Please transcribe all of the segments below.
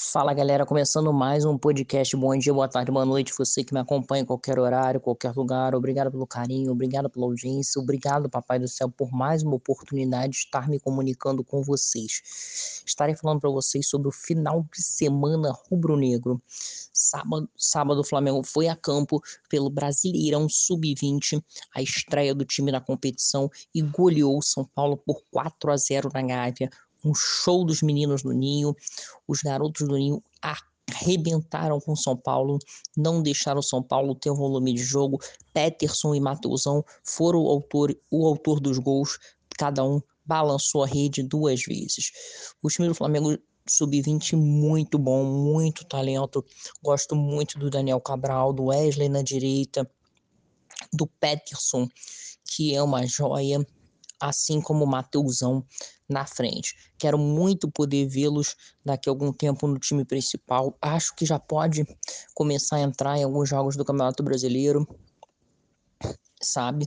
Fala galera, começando mais um podcast. Bom dia, boa tarde, boa noite. Você que me acompanha em qualquer horário, qualquer lugar. Obrigado pelo carinho, obrigado pela audiência, obrigado, Papai do Céu, por mais uma oportunidade de estar me comunicando com vocês. Estarei falando para vocês sobre o final de semana rubro-negro. Sábado, sábado, o Flamengo foi a campo pelo Brasileirão Sub-20, a estreia do time na competição e goleou o São Paulo por 4 a 0 na Gávea um show dos meninos do Ninho. Os garotos do Ninho arrebentaram com São Paulo, não deixaram São Paulo ter o volume de jogo. Peterson e Mateusão foram o autor, o autor dos gols, cada um balançou a rede duas vezes. O time do Flamengo sub-20 muito bom, muito talento. Gosto muito do Daniel Cabral, do Wesley na direita, do Peterson, que é uma joia assim como o Mateusão na frente. Quero muito poder vê-los daqui a algum tempo no time principal. Acho que já pode começar a entrar em alguns jogos do Campeonato Brasileiro, sabe?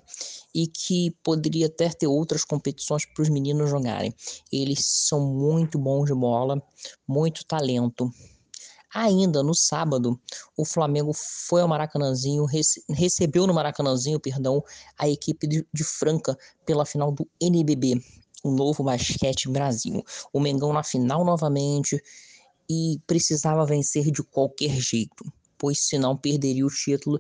E que poderia até ter outras competições para os meninos jogarem. Eles são muito bons de bola, muito talento. Ainda no sábado, o Flamengo foi ao Maracanãzinho, rece recebeu no Maracanãzinho, perdão, a equipe de, de Franca pela final do NBB, o novo basquete Brasil. O Mengão na final novamente e precisava vencer de qualquer jeito, pois senão perderia o título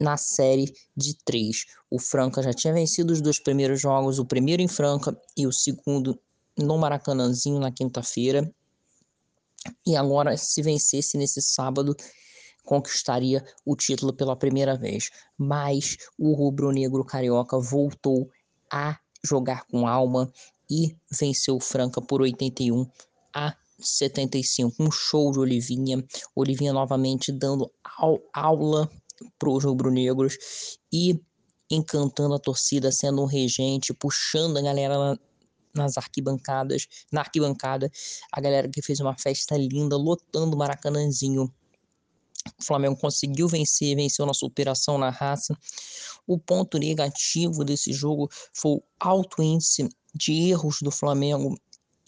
na série de três. O Franca já tinha vencido os dois primeiros jogos, o primeiro em Franca e o segundo no Maracanãzinho na quinta-feira. E agora, se vencesse nesse sábado, conquistaria o título pela primeira vez. Mas o rubro-negro carioca voltou a jogar com alma e venceu o Franca por 81 a 75. Um show de Olivinha. Olivinha novamente dando aula para os rubro-negros e encantando a torcida, sendo um regente, puxando a galera nas arquibancadas, na arquibancada, a galera que fez uma festa linda, lotando o Maracanãzinho. O Flamengo conseguiu vencer, venceu na superação na raça. O ponto negativo desse jogo foi o alto índice de erros do Flamengo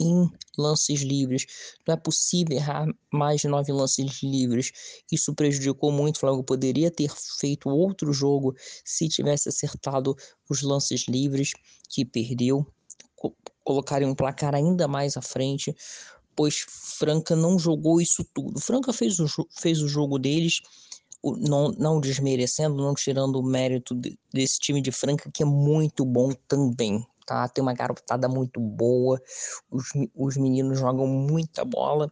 em lances livres. Não é possível errar mais de nove lances livres. Isso prejudicou muito. O Flamengo poderia ter feito outro jogo se tivesse acertado os lances livres que perdeu colocarem um placar ainda mais à frente, pois Franca não jogou isso tudo. Franca fez o, fez o jogo deles, não, não desmerecendo, não tirando o mérito de, desse time de Franca, que é muito bom também. Tá? Tem uma garotada muito boa, os, os meninos jogam muita bola.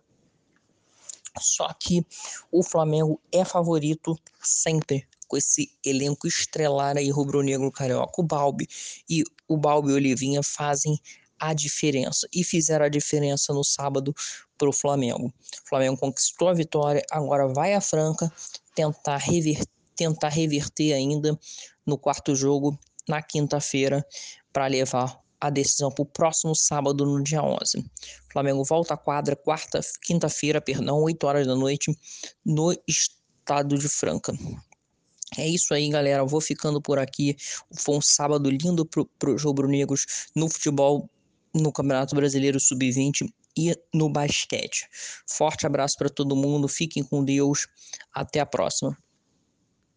Só que o Flamengo é favorito sempre com esse elenco estrelar aí rubro-negro carioca. O Balbi e o Balbi e Olivinha fazem a diferença e fizeram a diferença no sábado para o Flamengo. O Flamengo conquistou a vitória, agora vai a Franca tentar, rever, tentar reverter ainda no quarto jogo na quinta-feira para levar a decisão para o próximo sábado, no dia 11. O Flamengo volta à quadra quarta, quinta-feira, perdão, 8 horas da noite, no estado de Franca. É isso aí, galera. Eu vou ficando por aqui. Foi um sábado lindo para os rubro-negros no futebol, no Campeonato Brasileiro Sub-20 e no basquete. Forte abraço para todo mundo. Fiquem com Deus. Até a próxima.